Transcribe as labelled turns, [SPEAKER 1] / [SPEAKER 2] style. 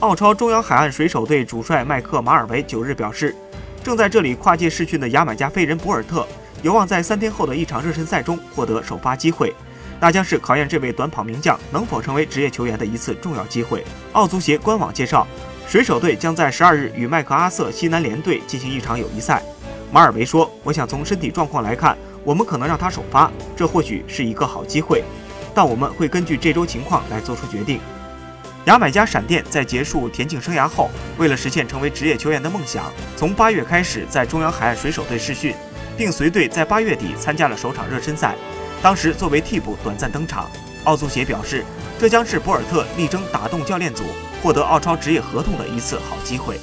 [SPEAKER 1] 澳超中央海岸水手队主帅麦克马尔维九日表示，正在这里跨界试训的牙买加飞人博尔特有望在三天后的一场热身赛中获得首发机会，那将是考验这位短跑名将能否成为职业球员的一次重要机会。澳足协官网介绍，水手队将在十二日与麦克阿瑟西南联队进行一场友谊赛。马尔维说：“我想从身体状况来看，我们可能让他首发，这或许是一个好机会，但我们会根据这周情况来做出决定。”牙买加闪电在结束田径生涯后，为了实现成为职业球员的梦想，从八月开始在中央海岸水手队试训，并随队在八月底参加了首场热身赛，当时作为替补短暂登场。奥足协表示，这将是博尔特力争打动教练组，获得澳超职业合同的一次好机会。